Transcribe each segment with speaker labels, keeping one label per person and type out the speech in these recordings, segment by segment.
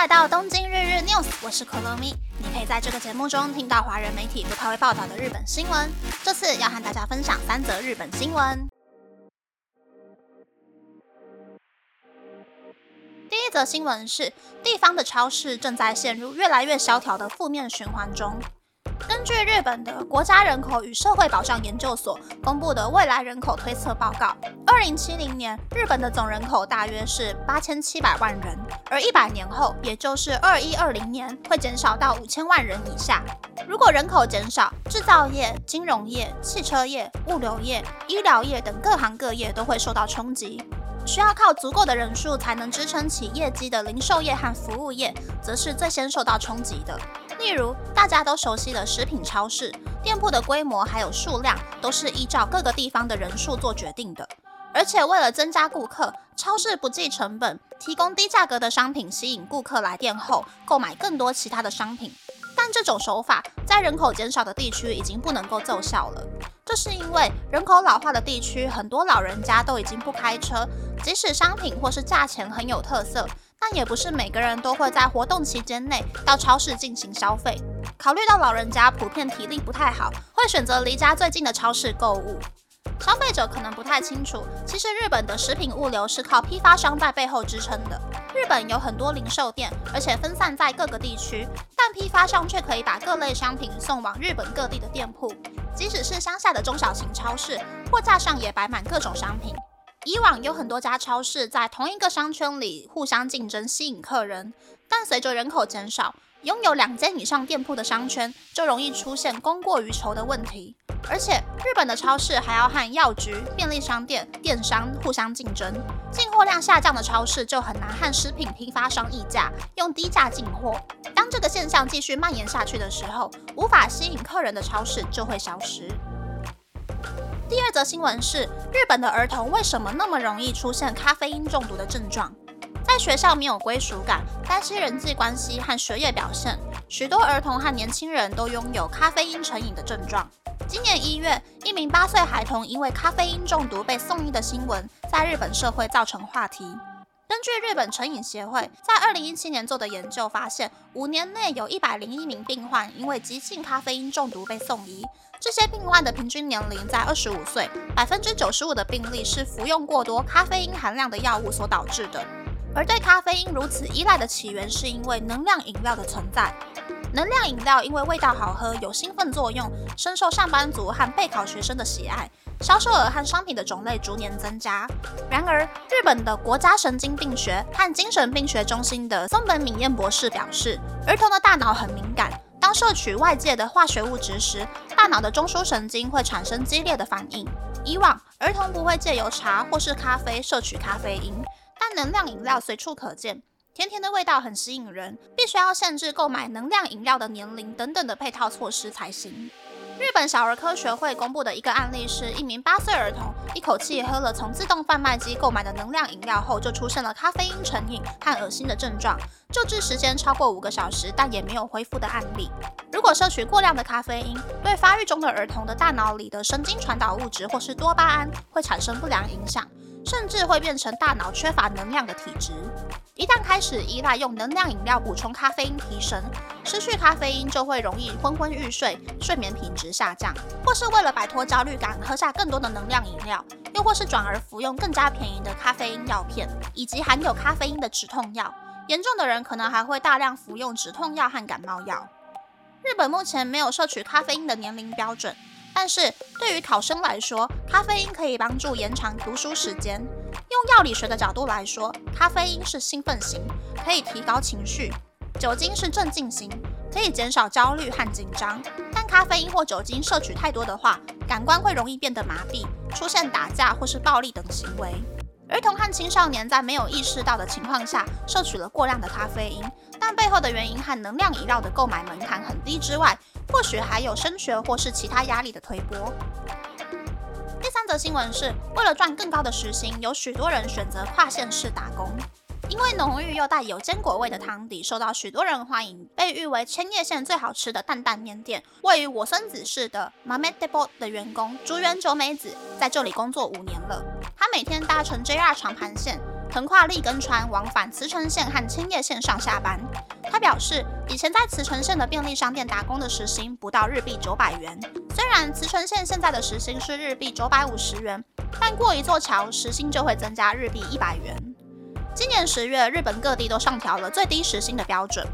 Speaker 1: 来到东京日日 news，我是 KoLomi，。你可以在这个节目中听到华人媒体不太会报道的日本新闻。这次要和大家分享三则日本新闻。第一则新闻是，地方的超市正在陷入越来越萧条的负面循环中。根据日本的国家人口与社会保障研究所公布的未来人口推测报告，二零七零年日本的总人口大约是八千七百万人，而一百年后，也就是二一二零年，会减少到五千万人以下。如果人口减少，制造业、金融业、汽车业、物流业、医疗业等各行各业都会受到冲击。需要靠足够的人数才能支撑起业绩的零售业和服务业，则是最先受到冲击的。例如，大家都熟悉的食品超市，店铺的规模还有数量都是依照各个地方的人数做决定的。而且，为了增加顾客，超市不计成本提供低价格的商品，吸引顾客来店后购买更多其他的商品。但这种手法在人口减少的地区已经不能够奏效了。这是因为人口老化的地区，很多老人家都已经不开车，即使商品或是价钱很有特色。但也不是每个人都会在活动期间内到超市进行消费。考虑到老人家普遍体力不太好，会选择离家最近的超市购物。消费者可能不太清楚，其实日本的食品物流是靠批发商在背后支撑的。日本有很多零售店，而且分散在各个地区，但批发商却可以把各类商品送往日本各地的店铺。即使是乡下的中小型超市，货架上也摆满各种商品。以往有很多家超市在同一个商圈里互相竞争，吸引客人。但随着人口减少，拥有两间以上店铺的商圈就容易出现供过于求的问题。而且，日本的超市还要和药局、便利商店、电商互相竞争，进货量下降的超市就很难和食品批发商议价，用低价进货。当这个现象继续蔓延下去的时候，无法吸引客人的超市就会消失。第二则新闻是，日本的儿童为什么那么容易出现咖啡因中毒的症状？在学校没有归属感，担心人际关系和学业表现，许多儿童和年轻人都拥有咖啡因成瘾的症状。今年一月，一名八岁孩童因为咖啡因中毒被送医的新闻，在日本社会造成话题。根据日本成瘾协会在二零一七年做的研究发现，五年内有一百零一名病患因为急性咖啡因中毒被送医。这些病患的平均年龄在二十五岁，百分之九十五的病例是服用过多咖啡因含量的药物所导致的。而对咖啡因如此依赖的起源，是因为能量饮料的存在。能量饮料因为味道好喝，有兴奋作用，深受上班族和备考学生的喜爱，销售额和商品的种类逐年增加。然而，日本的国家神经病学和精神病学中心的松本敏彦博士表示，儿童的大脑很敏感。当摄取外界的化学物质时，大脑的中枢神经会产生激烈的反应。以往儿童不会借由茶或是咖啡摄取咖啡因，但能量饮料随处可见，甜甜的味道很吸引人，必须要限制购买能量饮料的年龄等等的配套措施才行。日本小儿科学会公布的一个案例是，一名八岁儿童一口气喝了从自动贩卖机购买的能量饮料后，就出现了咖啡因成瘾和恶心的症状，救治时间超过五个小时，但也没有恢复的案例。如果摄取过量的咖啡因，对发育中的儿童的大脑里的神经传导物质或是多巴胺会产生不良影响。甚至会变成大脑缺乏能量的体质。一旦开始依赖用能量饮料补充咖啡因提神，失去咖啡因就会容易昏昏欲睡，睡眠品质下降，或是为了摆脱焦虑感喝下更多的能量饮料，又或是转而服用更加便宜的咖啡因药片以及含有咖啡因的止痛药。严重的人可能还会大量服用止痛药和感冒药。日本目前没有摄取咖啡因的年龄标准。但是对于考生来说，咖啡因可以帮助延长读书时间。用药理学的角度来说，咖啡因是兴奋型，可以提高情绪；酒精是镇静型，可以减少焦虑和紧张。但咖啡因或酒精摄取太多的话，感官会容易变得麻痹，出现打架或是暴力等行为。儿童和青少年在没有意识到的情况下摄取了过量的咖啡因，但背后的原因和能量饮料的购买门槛很低之外，或许还有升学或是其他压力的推波。第三则新闻是，为了赚更高的时薪，有许多人选择跨县市打工。因为浓郁又带有坚果味的汤底受到许多人欢迎，被誉为千叶县最好吃的担担面店。位于我孙子市的 Mamedebo 的员工竹原久美子在这里工作五年了。每天搭乘 JR 长盘线，横跨立根川，往返茨城县和青叶县上下班。他表示，以前在茨城县的便利商店打工的时薪不到日币九百元。虽然茨城县现在的时薪是日币九百五十元，但过一座桥，时薪就会增加日币一百元。今年十月，日本各地都上调了最低时薪的标准。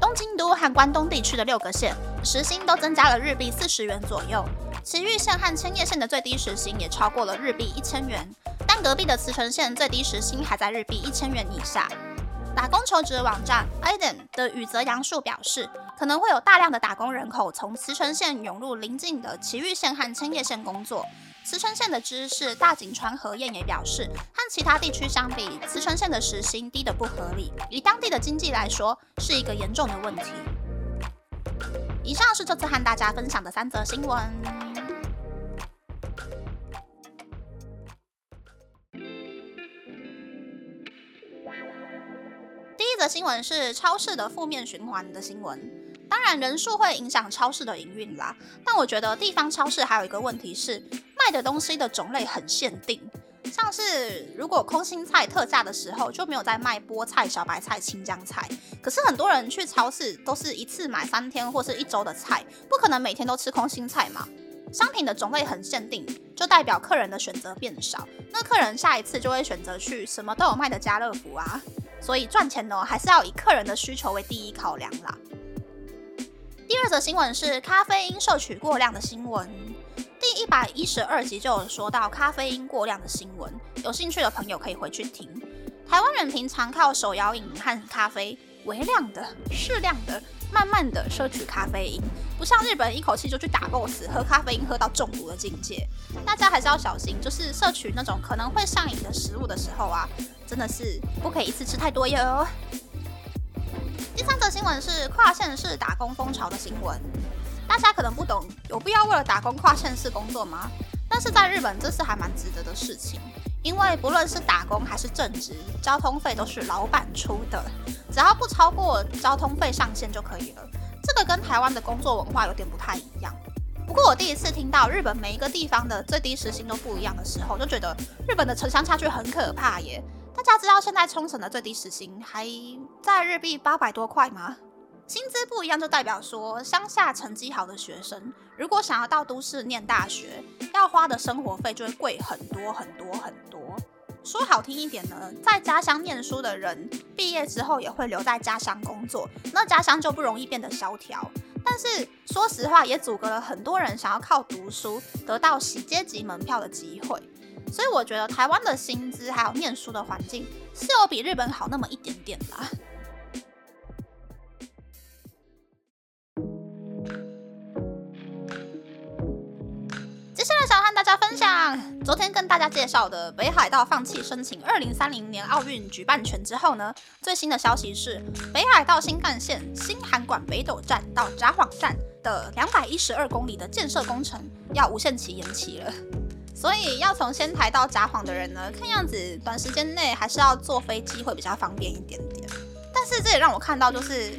Speaker 1: 东京都和关东地区的六个县时薪都增加了日币四十元左右，埼玉县和千叶县的最低时薪也超过了日币一千元，隔壁的茨城县最低时薪还在日币一千元以下。打工求职网站 Iden 的宇泽洋树表示，可能会有大量的打工人口从茨城县涌入邻近的埼玉县和千叶县工作。茨城县的知事大井川和彦也表示，和其他地区相比，茨城县的时薪低得不合理，以当地的经济来说，是一个严重的问题。以上是这次和大家分享的三则新闻。的新闻是超市的负面循环的新闻，当然人数会影响超市的营运啦，但我觉得地方超市还有一个问题是。卖的东西的种类很限定，像是如果空心菜特价的时候，就没有在卖菠菜、小白菜、青江菜。可是很多人去超市都是一次买三天或是一周的菜，不可能每天都吃空心菜嘛。商品的种类很限定，就代表客人的选择变少，那客人下一次就会选择去什么都有卖的家乐福啊。所以赚钱呢，还是要以客人的需求为第一考量啦。第二则新闻是咖啡因摄取过量的新闻。第一百一十二集就有说到咖啡因过量的新闻，有兴趣的朋友可以回去听。台湾人平常靠手摇饮和咖啡，微量的、适量的、慢慢的摄取咖啡因，不像日本一口气就去打 BOSS，喝咖啡因喝到中毒的境界。大家还是要小心，就是摄取那种可能会上瘾的食物的时候啊，真的是不可以一次吃太多哟。第三则新闻是跨县市打工风潮的新闻。大家可能不懂，有必要为了打工跨县市工作吗？但是在日本，这是还蛮值得的事情，因为不论是打工还是正职，交通费都是老板出的，只要不超过交通费上限就可以了。这个跟台湾的工作文化有点不太一样。不过我第一次听到日本每一个地方的最低时薪都不一样的时候，就觉得日本的城乡差距很可怕耶。大家知道现在冲绳的最低时薪还在日币八百多块吗？薪资不一样，就代表说乡下成绩好的学生，如果想要到都市念大学，要花的生活费就会贵很多很多很多。说好听一点呢，在家乡念书的人，毕业之后也会留在家乡工作，那家乡就不容易变得萧条。但是说实话，也阻隔了很多人想要靠读书得到洗阶级门票的机会。所以我觉得台湾的薪资还有念书的环境，是有比日本好那么一点点啦。接下来想和大家分享，昨天跟大家介绍的北海道放弃申请二零三零年奥运举办权之后呢，最新的消息是北海道新干线新函馆北斗站到札幌站的两百一十二公里的建设工程要无限期延期了。所以要从仙台到札幌的人呢，看样子短时间内还是要坐飞机会比较方便一点点。但是这也让我看到就是。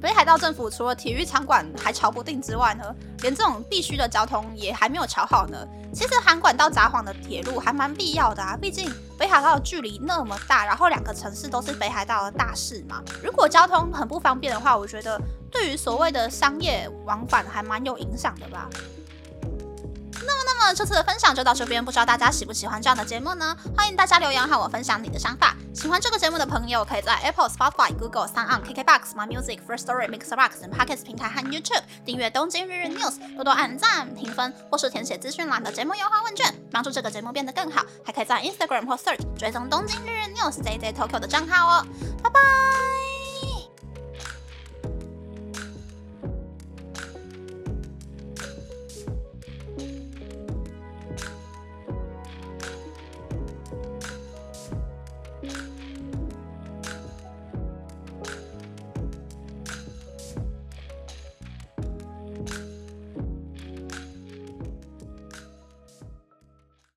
Speaker 1: 北海道政府除了体育场馆还瞧不定之外呢，连这种必须的交通也还没有瞧好呢。其实函馆到札幌的铁路还蛮必要的啊，毕竟北海道的距离那么大，然后两个城市都是北海道的大市嘛。如果交通很不方便的话，我觉得对于所谓的商业往返还蛮有影响的吧。那么，这次的分享就到这边，不知道大家喜不喜欢这样的节目呢？欢迎大家留言和我分享你的想法。喜欢这个节目的朋友，可以在 Apple、Spotify、Google、s o n KKBox、My Music、First Story、Mixbox 等 Podcast 平台和 YouTube 订阅《东京日日 News》，多多按赞、评分，或是填写资讯栏的节目优化问卷，帮助这个节目变得更好。还可以在 Instagram 或 Search 追踪《东京日日 News》JJ Tokyo 的账号哦。拜拜。